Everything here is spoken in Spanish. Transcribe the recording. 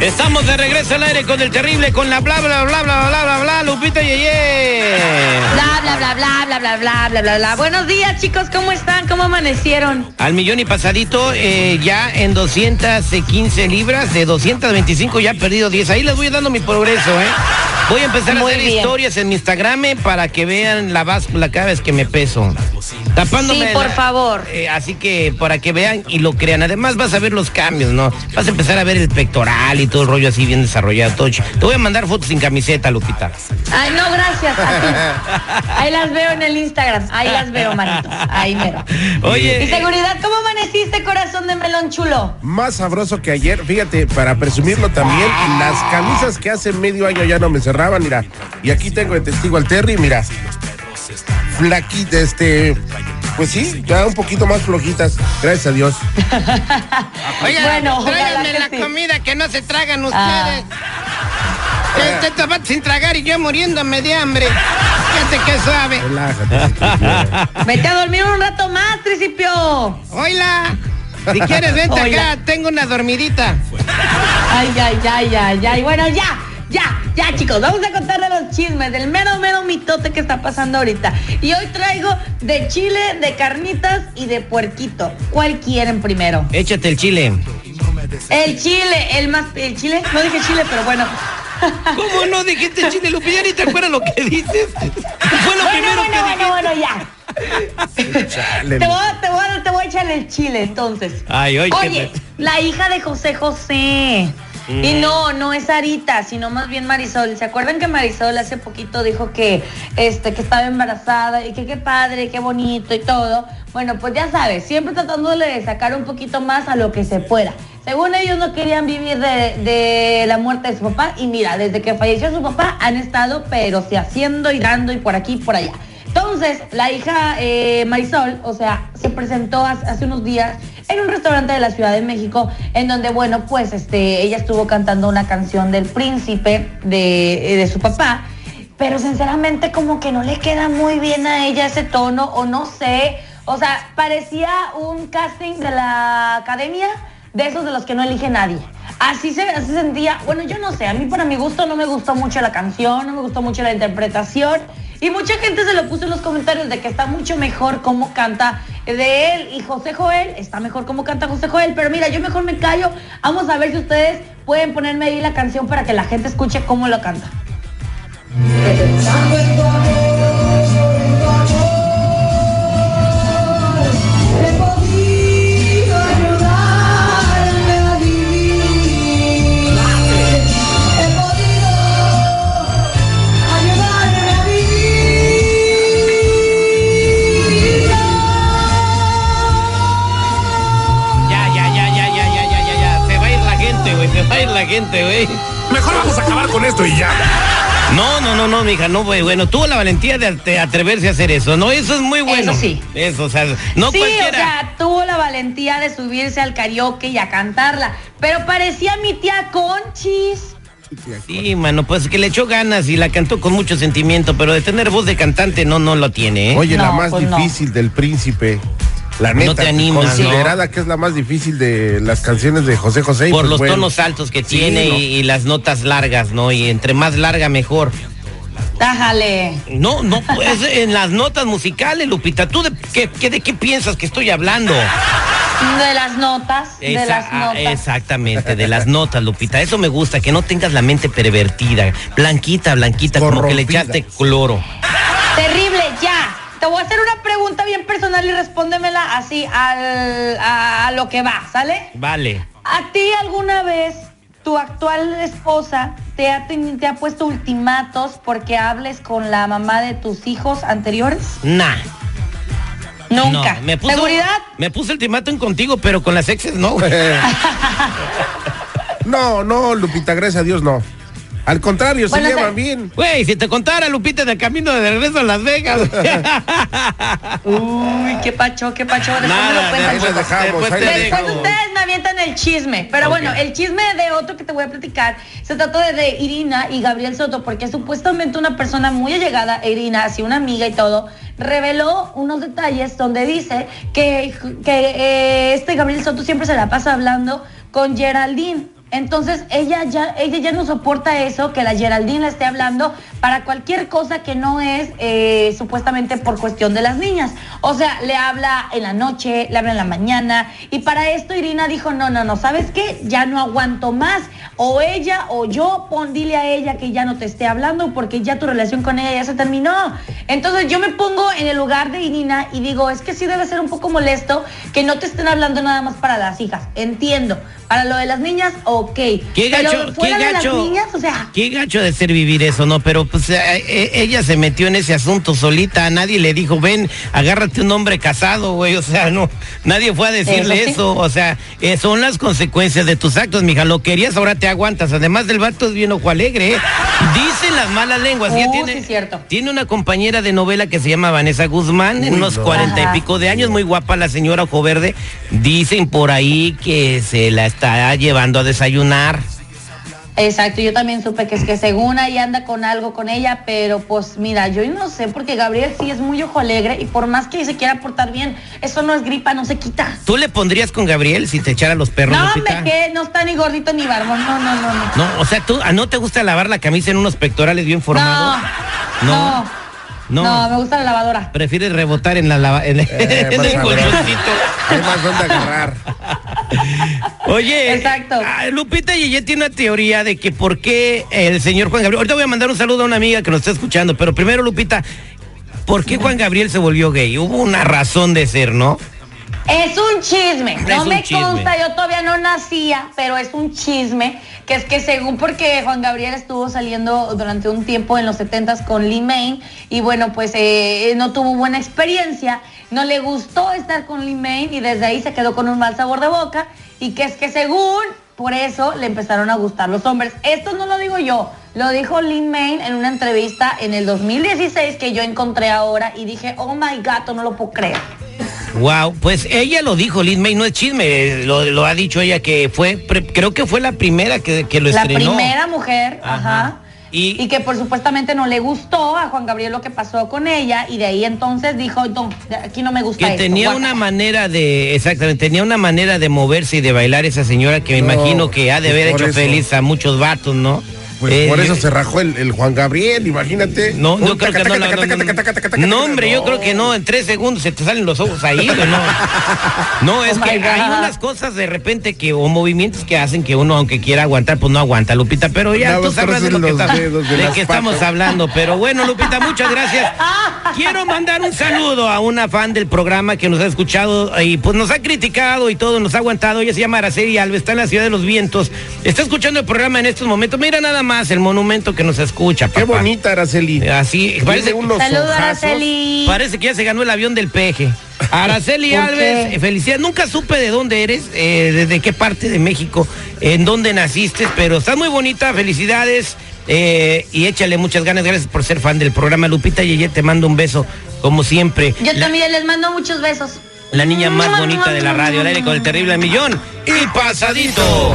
Estamos de regreso al aire con el terrible, con la bla bla bla bla bla bla bla, Lupita Yeye. Bla, bla, bla, bla, bla, bla, bla, bla, bla, bla. Buenos días, chicos, ¿cómo están? ¿Cómo amanecieron? Al millón y pasadito, eh, ya en 215 libras, de 225 ya he perdido 10. Ahí les voy dando mi progreso, ¿eh? Voy a empezar a hacer bien. historias en mi Instagram eh, para que vean la báscula cada vez que me peso. Tapándome. Sí, por la- favor. eh, así que para que vean y lo crean. Además vas a ver los cambios, ¿no? Vas a empezar a ver el pectoral y todo el rollo así bien desarrollado. Todo. Te voy a mandar fotos sin camiseta, Lupita. Ay, no, gracias. a ti. Ahí las veo en el Instagram. Ahí las veo, manito. Ahí mero. Oye. Y seguridad, ¿cómo amaneciste, corazón de melón chulo? Más sabroso que ayer, fíjate, para presumirlo también, las camisas que hace medio año ya no me cerraban, mira. Y aquí tengo de testigo al Terry, mira. Flaquita, este. Pues sí, ya un poquito más flojitas, gracias a Dios. Oigan, Bueno, tráiganme la sí. comida que no se tragan ustedes. Ah. Este tabat sin tragar y yo muriéndome de hambre. Fíjate qué suave. Relájate. Vete a dormir un rato más, Tricipio. Oila, si quieres vente acá, tengo una dormidita. Ay, ay, ay, ay, ay. Bueno, ya, ya, ya, chicos. Vamos a contarle los chismes del mero, mero mitote que está pasando ahorita. Y hoy traigo de chile, de carnitas y de puerquito. ¿Cuál quieren primero? Échate el chile. El chile, el más. ¿El chile? No dije chile, pero bueno. ¿Cómo no dijiste chile, Lupilla? ¿Ni te acuerdas lo que dices? Fue lo bueno, primero bueno, que bueno, bueno, ya. Chale. Te voy, a, te, voy a, te voy a echar el chile entonces. Ay, oye, Oye, qué- la hija de José José. Mm. Y no, no es Sarita, sino más bien Marisol. ¿Se acuerdan que Marisol hace poquito dijo que, este, que estaba embarazada y que qué padre, qué bonito y todo? Bueno, pues ya sabes, siempre tratándole de sacar un poquito más a lo que se pueda. Según ellos no querían vivir de, de la muerte de su papá y mira, desde que falleció su papá han estado pero sí haciendo y dando y por aquí y por allá. Entonces, la hija eh, Marisol, o sea, se presentó hace, hace unos días en un restaurante de la Ciudad de México, en donde, bueno, pues este, ella estuvo cantando una canción del príncipe de, de su papá, pero sinceramente como que no le queda muy bien a ella ese tono, o no sé, o sea, parecía un casting de la academia, de esos de los que no elige nadie. Así se, así se sentía, bueno, yo no sé, a mí para mi gusto no me gustó mucho la canción, no me gustó mucho la interpretación. Y mucha gente se lo puso en los comentarios de que está mucho mejor cómo canta de él y José Joel, está mejor cómo canta José Joel, pero mira, yo mejor me callo, vamos a ver si ustedes pueden ponerme ahí la canción para que la gente escuche cómo lo canta. Gente, güey. Mejor vamos a acabar con esto y ya. No, no, no, no, mija, no, güey. Bueno, tuvo la valentía de atreverse a hacer eso, ¿no? Eso es muy bueno. Eso sí. Eso, o sea, no sí, cualquiera. o sea, tuvo la valentía de subirse al karaoke y a cantarla, pero parecía mi tía Conchis. Sí, mano, pues que le echó ganas y la cantó con mucho sentimiento, pero de tener voz de cantante no, no lo tiene, ¿eh? Oye, la más pues no. difícil del príncipe. La neta, te animas, considerada que es la más difícil de las canciones de José José. y Por pues los bueno. tonos altos que Sí, tiene no. y, y las notas largas, ¿no? Y entre más larga, mejor. Tájale. No, no, pues en las notas musicales, Lupita, ¿tú de qué, qué- de qué piensas que estoy hablando? De las notas, de Esa- las ah, notas. exactamente, de las notas, Lupita. Eso me gusta, que no tengas la mente pervertida. Blanquita, blanquita, como que le echaste cloro. Terrible, ya. Te voy a hacer una pregunta bien personal y respóndemela así al, a, a lo que va, ¿sale? Vale. ¿A ti alguna vez tu actual esposa te ha, te ha puesto ultimatos porque hables con la mamá de tus hijos anteriores? Nah. Nunca. No, me puso, ¿Seguridad? Me puse ultimátum contigo, pero con las exes no, güey. No, no, Lupita, gracias a Dios no. Al contrario, Bueno, se llevan bien. Güey, si te contara, Lupita, del camino de regreso a Las Vegas. Uy, qué pacho, qué pacho. Después me Nada, lo cuentan, ahí chicos. dejamos, Después ahí ustedes me avientan el chisme. Pero bueno, el chisme de otro que te voy a platicar se trata de, de Irina y Gabriel Soto, porque supuestamente una persona muy allegada, Irina, así una amiga y todo, reveló unos detalles donde dice que, que eh, este Gabriel Soto siempre se la pasa hablando con Geraldine. Entonces ella ya, ella ya no soporta eso, que la Geraldine le esté hablando para cualquier cosa que no es eh, supuestamente por cuestión de las niñas. O sea, le habla en la noche, le habla en la mañana. Y para esto Irina dijo, no, no, no, ¿sabes qué? Ya no aguanto más. O ella o yo, pon, dile a ella que ya no te esté hablando porque ya tu relación con ella ya se terminó. Entonces yo me pongo en el lugar de Irina y digo, es que sí debe ser un poco molesto que no te estén hablando nada más para las hijas. Entiendo. Para lo de las niñas, ok. Qué gacho, qué gacho. niñas, o sea, Qué gacho de ser vivir eso, ¿no? Pero pues eh, eh, ella se metió en ese asunto solita, nadie le dijo, ven, agárrate un hombre casado, güey, o sea, no, nadie fue a decirle Eso sí. o sea, eh, son las consecuencias de tus actos, mija, lo querías, ahora te aguantas, además del vato es bien ojo alegre, ¿eh? Dicen las malas lenguas, ella Uh, tiene, sí, cierto. tiene una compañera de novela que se llama Vanessa Guzmán, en unos no. cuarenta y pico de años, muy guapa la señora ojo verde, dicen por ahí que se la está llevando a desayunar. Exacto, yo también supe que es que según ahí anda con algo con ella, pero pues mira, yo no sé, porque Gabriel sí es muy ojo alegre y por más que se quiera portar bien, eso no es gripa, no se quita. ¿Tú le pondrías con Gabriel si te echara los perros, No, me que no está ni gordito ni barbón, no, no, no, no. No, o sea, ¿tú ah, no te gusta lavar la camisa en unos pectorales bien formados? No, No. no, no, me gusta la lavadora. Prefieres rebotar en la lava, en, Eh, el sabroso. colchoncito. Hay más donde agarrar. Oye, Exacto. ah, Lupita Yeye tiene una teoría de que por qué el señor Juan Gabriel. Ahorita voy a mandar un saludo a una amiga que nos está escuchando, pero primero, Lupita, ¿por qué Juan Gabriel se volvió gay? Hubo una razón de ser, ¿no? Es un chisme, no me chisme. consta, yo todavía no nacía, pero es un chisme, que es que según porque Juan Gabriel estuvo saliendo durante un tiempo en los 70 con Lee Main y bueno, pues eh, no tuvo buena experiencia, no le gustó estar con Lee Main y desde ahí se quedó con un mal sabor de boca y que es que según por eso le empezaron a gustar los hombres. Esto no lo digo yo, lo dijo Lin Main en una entrevista en el 2016 que yo encontré ahora y dije, oh my gato, no lo puedo creer. Wow, pues ella lo dijo, Liz May, no es chisme, lo, lo ha dicho ella que fue, pre- creo que fue la primera que, que lo La estrenó. primera mujer, Ajá. ajá. Y- Y, que por supuestamente no le gustó a Juan Gabriel lo que pasó con ella y de ahí entonces dijo, no, aquí no me gusta Que esto, tenía guácala". una manera de, exactamente, tenía una manera de moverse y de bailar esa señora que me No, imagino que ha de haber hecho eso. feliz a muchos vatos, ¿no? Pues Eh, por eso yo- se rajó el, el Juan Gabriel, imagínate. No, yo creo que no, no, hombre, yo creo que no, en tres segundos se te salen los ojos ahí, no. No, es Oh que hay unas cosas de repente que, o movimientos que hacen que uno, aunque quiera aguantar, pues no aguanta, Lupita, pero ya tú sabrás de lo que, de de estamos hablando, pero bueno, Lupita, muchas gracias. Quiero mandar un saludo a una fan del programa que nos ha escuchado y pues nos ha criticado y todo, nos ha aguantado, ella se llama Araceli Alves, está en la Ciudad de los Vientos, está escuchando el programa en estos momentos, mira nada más el monumento que nos escucha, Qué papá. bonita, Araceli. Así, parece, unos Saludos. Araceli. parece que ya se ganó el avión del peje. Araceli ¿Por Alves, qué? eh, felicidades. Nunca supe de dónde eres, eh, desde qué parte de México, en dónde naciste, pero estás muy bonita, felicidades. eh, y échale muchas ganas, gracias por ser fan del programa. Lupita Yeye, te mando un beso, como siempre. Yo La- también les mando muchos besos. La niña más bonita de la radio, al aire con el terrible millón. Y pasadito.